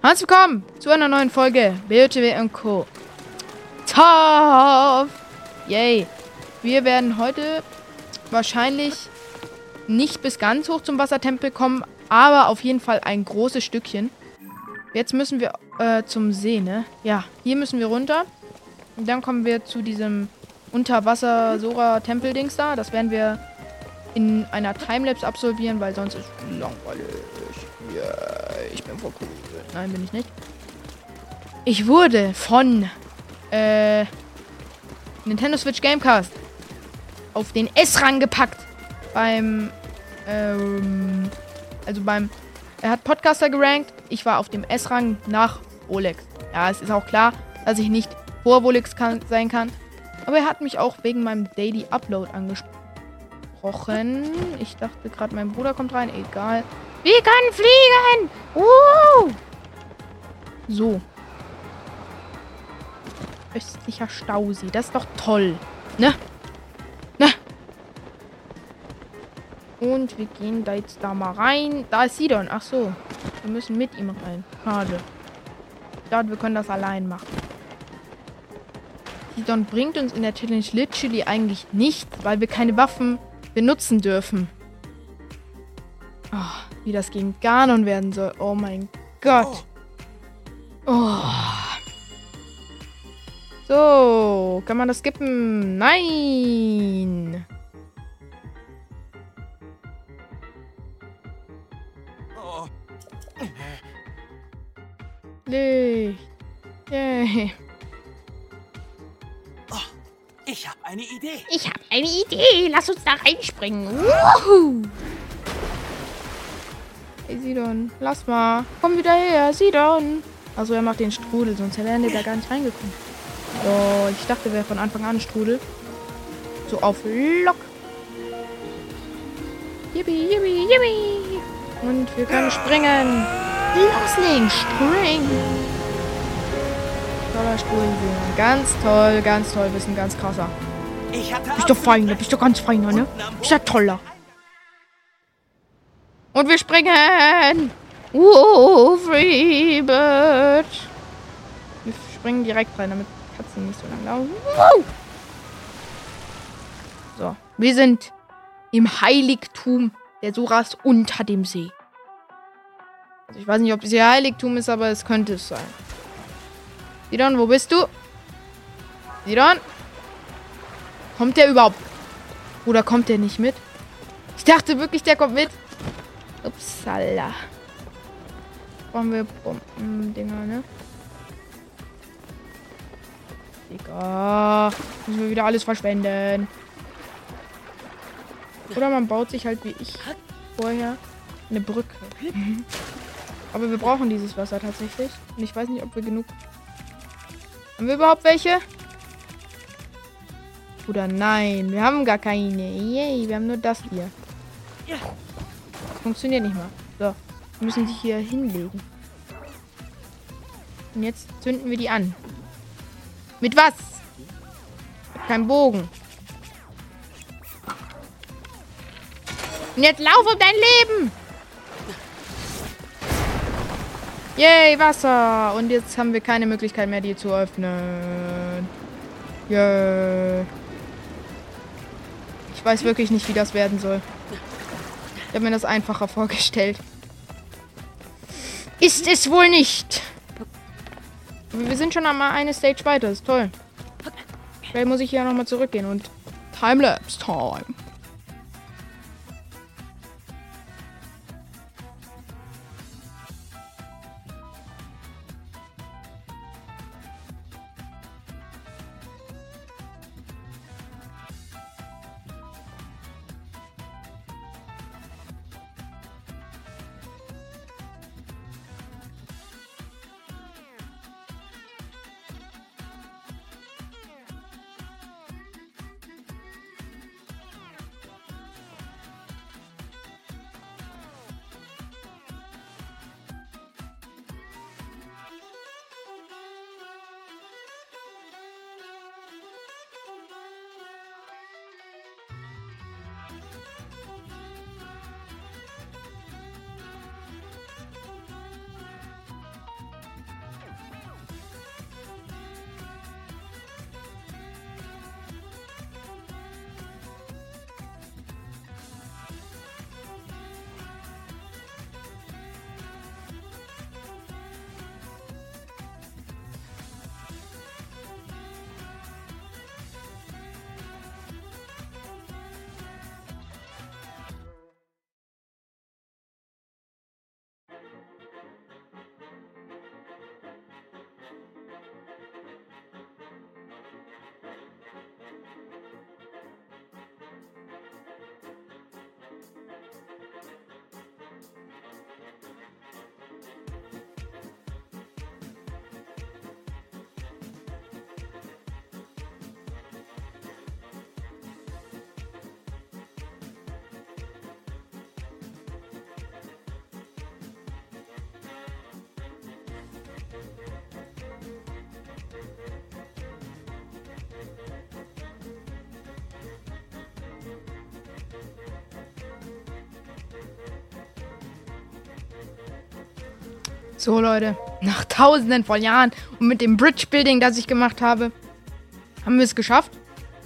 Herzlich willkommen zu einer neuen Folge BOTW und Co. Top! Yay! Wir werden heute wahrscheinlich nicht bis ganz hoch zum Wassertempel kommen, aber auf jeden Fall ein großes Stückchen. Jetzt müssen wir äh, zum See, ne? Ja, hier müssen wir runter. Und dann kommen wir zu diesem Unterwasser-Sora-Tempel-Dings da. Das werden wir in einer Timelapse absolvieren, weil sonst ist es langweilig. Yeah, ich bin voll cool. Nein, bin ich nicht. Ich wurde von äh, Nintendo Switch Gamecast auf den S-Rang gepackt. Beim, ähm, also beim, er hat Podcaster gerankt. Ich war auf dem S-Rang nach Rolex. Ja, es ist auch klar, dass ich nicht vor Rolex kann, sein kann. Aber er hat mich auch wegen meinem Daily Upload angesprochen. Ich dachte gerade, mein Bruder kommt rein. Egal. Wir können fliegen! Uh! So. Östlicher Stausee. Das ist doch toll. Ne? Ne? Und wir gehen da jetzt da mal rein. Da ist Sidon. Ach so. Wir müssen mit ihm rein. Schade. Ich dachte, wir können das allein machen. Sidon bringt uns in der Challenge literally eigentlich nichts, weil wir keine Waffen benutzen dürfen. Oh, wie das gegen Ganon werden soll. Oh mein Gott. Oh. So, kann man das skippen? Nein. Licht. Yay. Oh, ich habe eine Idee. Ich habe eine Idee. Lass uns da reinspringen. Wuhu. Hey, Sidon, lass mal. Komm wieder her, Sidon. Also er macht den Strudel, sonst wären die da gar nicht reingekommen. So, ich dachte, wäre von Anfang an Strudel. So auf Lock. Yippie, yippie, yippie. Und wir können springen. Loslegen, spring. Toller Strudel. Ganz toll, ganz toll. Bist ein ganz krasser. Ich hatte Bist du feiner, bist du ganz feiner, ne? Bist ja toller. Und wir springen. Uh, Freebird. Wir springen direkt rein, damit Katzen nicht so lang laufen. Wow. So, wir sind im Heiligtum der Soras unter dem See. Also ich weiß nicht, ob es ihr Heiligtum ist, aber es könnte es sein. Sidon, wo bist du? Sidon? Kommt der überhaupt? Oder kommt der nicht mit? Ich dachte wirklich, der kommt mit. Upsala. Brauchen wir Bomben-Dinger, ne? Digga. Müssen wir wieder alles verschwenden. Oder man baut sich halt wie ich vorher eine Brücke. Aber wir brauchen dieses Wasser tatsächlich. Und ich weiß nicht, ob wir genug. Haben wir überhaupt welche? Oder nein, wir haben gar keine. Yay, wir haben nur das hier. Funktioniert nicht mal. So, wir müssen die hier hinlegen. Und jetzt zünden wir die an. Mit was? Keinen Bogen. Und jetzt lauf um dein Leben! Yay, Wasser! Und jetzt haben wir keine Möglichkeit mehr, die zu öffnen. Yay. Ich weiß wirklich nicht, wie das werden soll. Ich habe mir das einfacher vorgestellt. Ist es wohl nicht. Wir sind schon einmal eine Stage weiter. ist toll. Vielleicht muss ich hier nochmal zurückgehen und Timelapse Time. So, Leute. Nach tausenden von Jahren und mit dem Bridge-Building, das ich gemacht habe, haben wir es geschafft.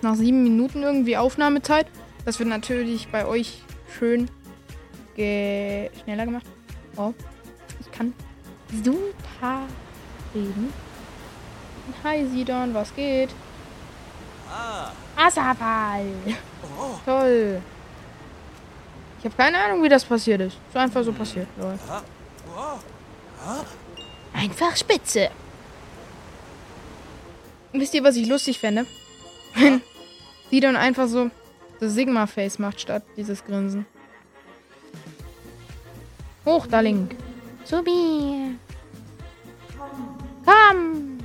Nach sieben Minuten irgendwie Aufnahmezeit. Das wird natürlich bei euch schön ge schneller gemacht. Oh, ich kann super reden. Hi Sidon, was geht? Ah. Wasserfall. Oh. Toll. Ich habe keine Ahnung, wie das passiert ist. Ist einfach so passiert. Lol. Einfach spitze. Wisst ihr, was ich lustig fände? Wenn Sidon einfach so das Sigma-Face macht, statt dieses Grinsen. Hoch, da Link. Mir. Komm.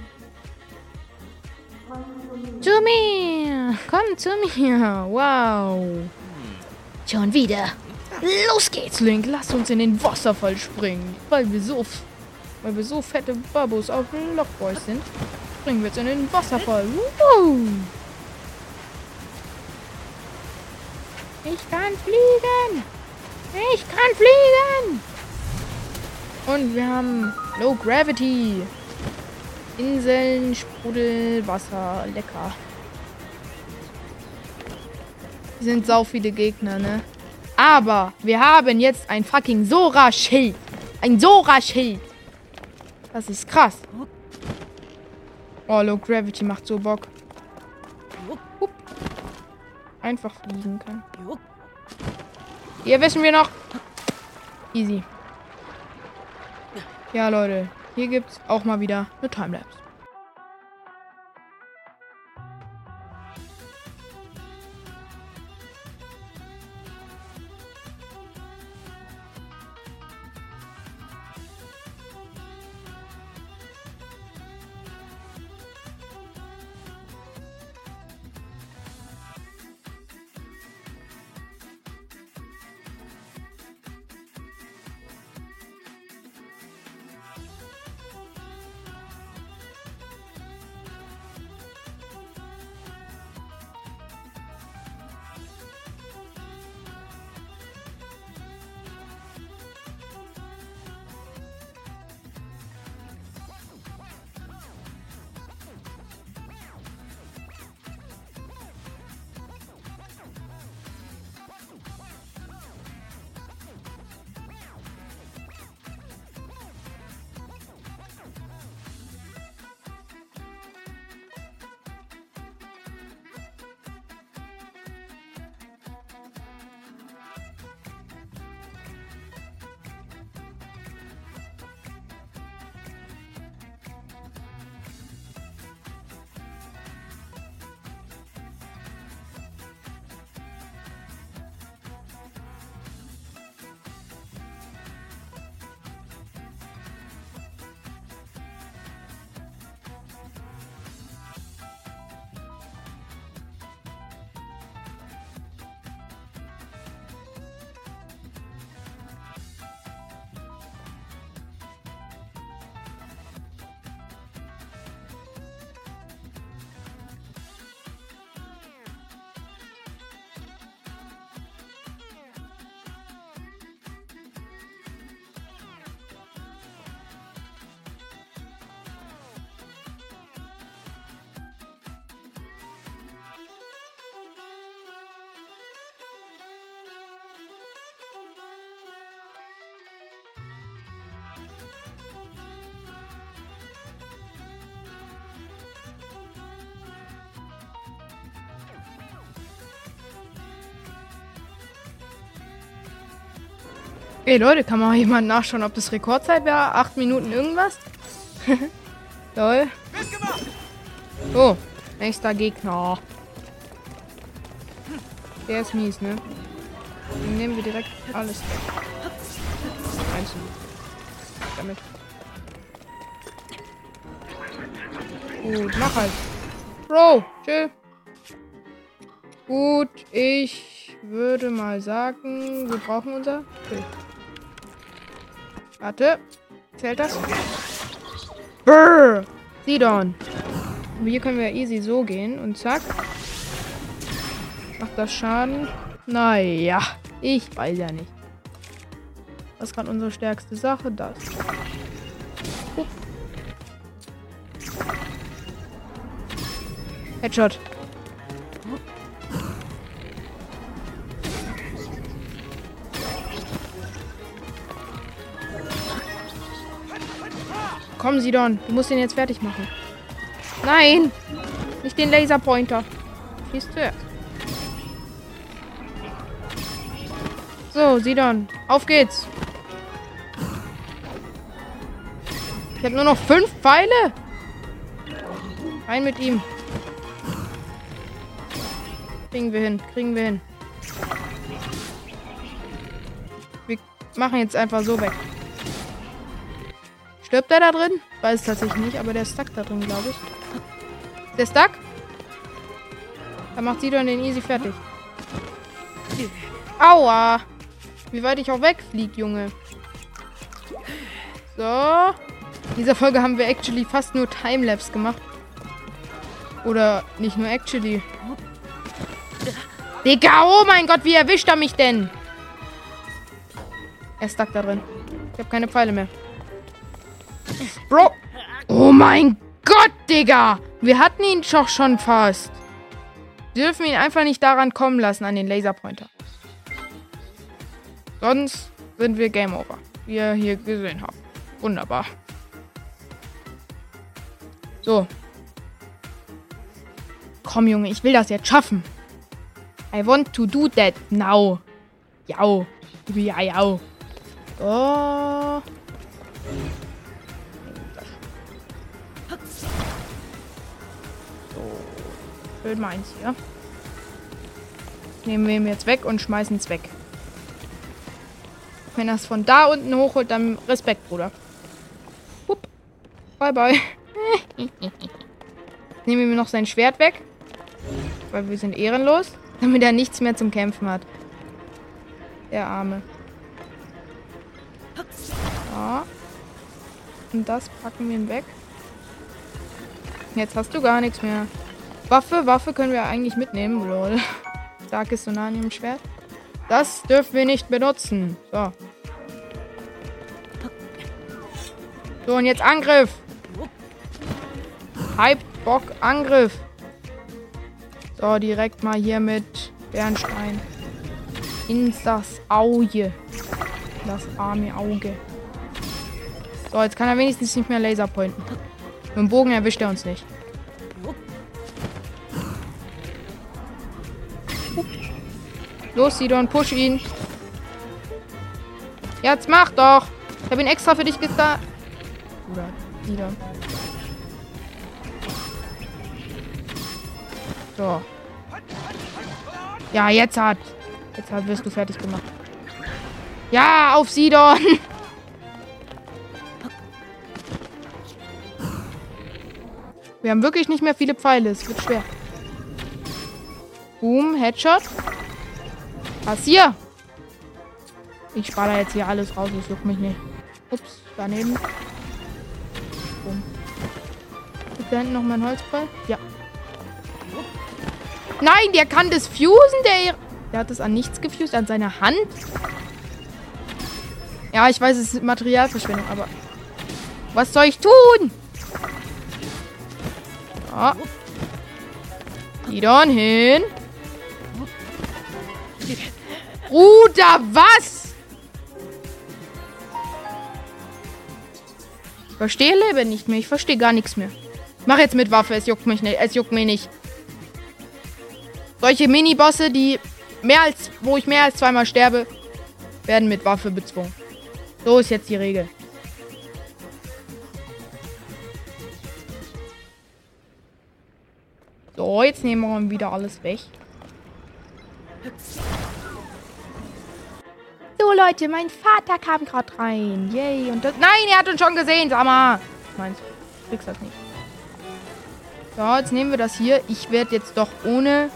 Zu mir. Komm zu mir. Wow. Schon wieder. Los geht's. Link, lass uns in den Wasserfall springen. Weil wir so, weil wir so fette Babos auf Lockboys sind, springen wir jetzt in den Wasserfall. Woo! Ich kann fliegen. Ich kann fliegen. Und wir haben Low Gravity. Inseln, Sprudel, Wasser. Lecker. Hier sind sau viele Gegner, ne? Aber wir haben jetzt ein fucking Sora-Schild. Ein Sora-Schild. Das ist krass. Oh, Low Gravity macht so Bock. Einfach fliegen kann. Hier wissen wir noch. Easy. Ja, Leute. Hier gibt's auch mal wieder eine Timelapse. Ey Leute, kann mal jemand nachschauen, ob das Rekordzeit wäre? Acht Minuten irgendwas? Lol. Oh, nächster Gegner. Der ist mies, ne? Den nehmen wir direkt alles weg. Einzeln. Damit. Gut, mach halt. Bro, chill. Gut, ich würde mal sagen, wir brauchen unser Bild. Warte. Zählt das? Brrr. Sidon. Und hier können wir easy so gehen und zack. Macht das Schaden? Naja, ich weiß ja nicht. Was kann unsere stärkste Sache? Das. Hup. Headshot. Komm, Sidon. Du musst den jetzt fertig machen. Nein! Nicht den Laserpointer. Schießt zuerst. So, Sidon. Auf geht's. Ich habe nur noch fünf Pfeile. Rein mit ihm. Kriegen wir hin. Kriegen wir hin. Wir machen jetzt einfach so weg. Stirbt der da drin? Weiß es tatsächlich nicht, aber der ist stuck da drin, glaube ich. Ist der stuck? Dann macht Sidon den easy fertig. Aua! Wie weit ich auch wegfliege, Junge. So. In dieser Folge haben wir actually fast nur Timelapse gemacht. Oder nicht nur actually. Digga, oh mein Gott, wie erwischt er mich denn? Er ist stuck da drin. Ich habe keine Pfeile mehr. Bro. Oh mein Gott, Digga. Wir hatten ihn doch schon fast. Wir dürfen ihn einfach nicht daran kommen lassen, an den Laserpointer. Sonst sind wir Game Over. Wie ihr hier gesehen habt. Wunderbar. So. Komm, Junge, ich will das jetzt schaffen. I want to do that now. Jau. Ja, jau. So. Schön meins hier. Nehmen wir ihn jetzt weg und schmeißen es weg. Wenn er es von da unten hochholt, dann Respekt, Bruder. Hup. Bye, bye. Nehmen wir noch sein Schwert weg. Weil wir sind ehrenlos. Damit er nichts mehr zum Kämpfen hat. Der Arme. Ja. Und das packen wir ihm weg. Jetzt hast du gar nichts mehr. Waffe, Waffe können wir eigentlich mitnehmen. Lol. Starkes Sonanium-Schwert. Das dürfen wir nicht benutzen. So. So, und jetzt Angriff. Hype, Bock, Angriff. So, direkt mal hier mit Bernstein. In das Auge. Das arme Auge. So, jetzt kann er wenigstens nicht mehr Laser pointen. Mit dem Bogen erwischt er uns nicht. Los, Sidon, push ihn. Jetzt mach doch. Ich habe ihn extra für dich gestartet. Oder wieder. So. Ja, jetzt hat. Jetzt hat, wirst du fertig gemacht. Ja, auf Sidon. Wir haben wirklich nicht mehr viele Pfeile. Es wird schwer. Boom, Headshot. Was hier? Ich spare jetzt hier alles raus. Das juckt mich nicht. Ups, daneben. Boom. Ist da hinten noch mein Holzball? Ja. Nein, der kann das fusen, der... Der hat das an nichts gefused, an seiner Hand. Ja, ich weiß, es ist Materialverschwendung, aber... Was soll ich tun? Ja. Idon hin. Bruder, was? Ich verstehe Leben nicht mehr. Ich verstehe gar nichts mehr. Mach jetzt mit Waffe. Es juckt mich nicht. Es juckt mich nicht. Solche Mini-Bosse, die mehr als, wo ich mehr als zweimal sterbe, werden mit Waffe bezwungen. So ist jetzt die Regel. So, jetzt nehmen wir wieder alles weg. So, Leute, mein Vater kam gerade rein. Yay. Und das, nein, er hat uns schon gesehen, sag mal. Meinst du kriegst das nicht. So, jetzt nehmen wir das hier. Ich werde jetzt doch ohne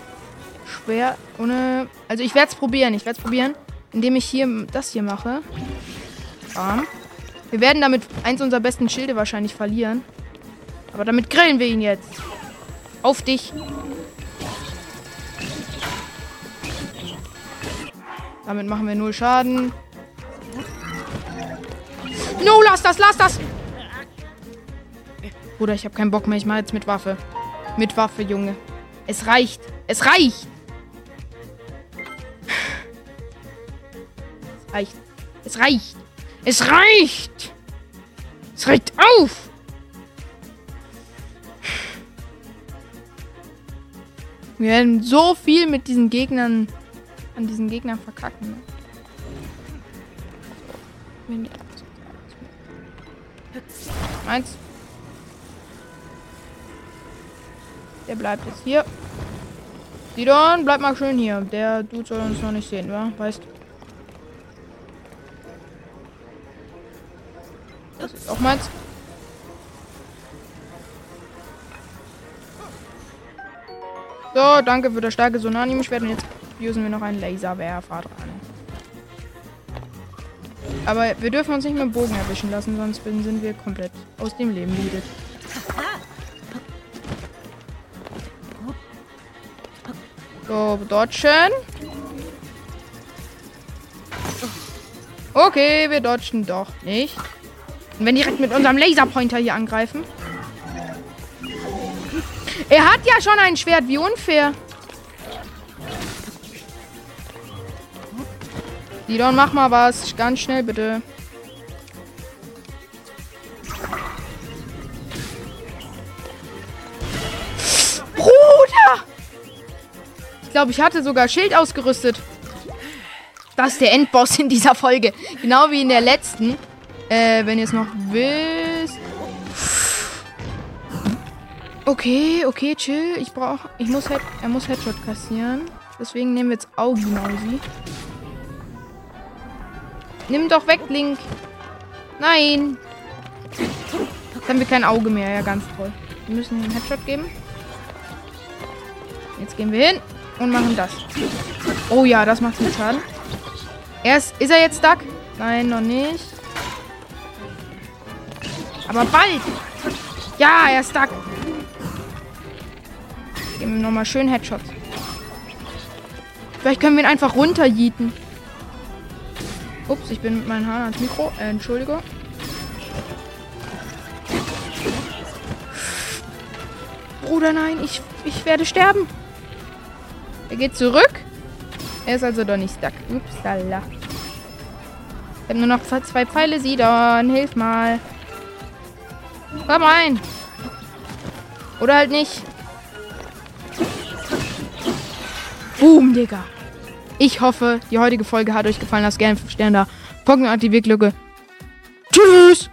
schwer, ohne... Also ich werde es probieren. Ich werde es probieren, indem ich hier das hier mache. Bam. Wir werden damit eins unserer besten Schilde wahrscheinlich verlieren. Aber damit grillen wir ihn jetzt. Auf dich. Damit machen wir null Schaden. No, lass das, lass das! Bruder, ich habe keinen Bock mehr. Ich mache jetzt mit Waffe. Mit Waffe, Junge. Es reicht. Es reicht. Es reicht. Es reicht. Es reicht. Es reicht auf. Wir werden so viel mit diesen Gegnern an diesen Gegnern verkacken. Die- Eins. Der bleibt jetzt hier. Sidon, bleib mal schön hier. Der Dude soll uns noch nicht sehen, wa? Weißt Das ist auch meins. So, danke für das starke Sonanimo-Schwert. Und jetzt usen wir noch einen Laserwerfer dran. Aber wir dürfen uns nicht mit dem Bogen erwischen lassen, sonst sind wir komplett aus dem Leben gehedet. So, dodgen. Okay, wir dodgen doch nicht. Und wenn direkt mit unserem Laserpointer hier angreifen. Er hat ja schon ein Schwert, wie unfair. Sidon, mach mal was. Ganz schnell, bitte. Bruder! Ich glaube, ich hatte sogar Schild ausgerüstet. Das ist der Endboss in dieser Folge. Genau wie in der letzten. Äh, wenn ihr es noch wisst. Okay, okay, chill. Ich brauche. Ich muss Head, er muss Headshot kassieren. Deswegen nehmen wir jetzt Augenausi. Nimm doch weg, Link. Nein. Jetzt haben wir kein Auge mehr. Ja, ganz toll. Wir müssen einen Headshot geben. Jetzt gehen wir hin und machen das. Oh ja, das macht viel Schaden. Er ist, er jetzt stuck? Nein, noch nicht. Aber bald. Ja, er ist stuck. Geben wir nochmal schön Headshots. Vielleicht können wir ihn einfach runterjieten. Ups, ich bin mit meinen Haaren ans Mikro. Äh, Entschuldigung. Bruder, nein, ich, ich werde sterben. Er geht zurück. Er ist also doch nicht stuck. Upsala. Ich habe nur noch zwei Pfeile. Sidon, hilf mal. Komm rein. Oder halt nicht. Boom, Digga. Ich hoffe, die heutige Folge hat euch gefallen. Lasst gerne 5 Sterne da. Pocken aktiviert Glocke. Tschüss.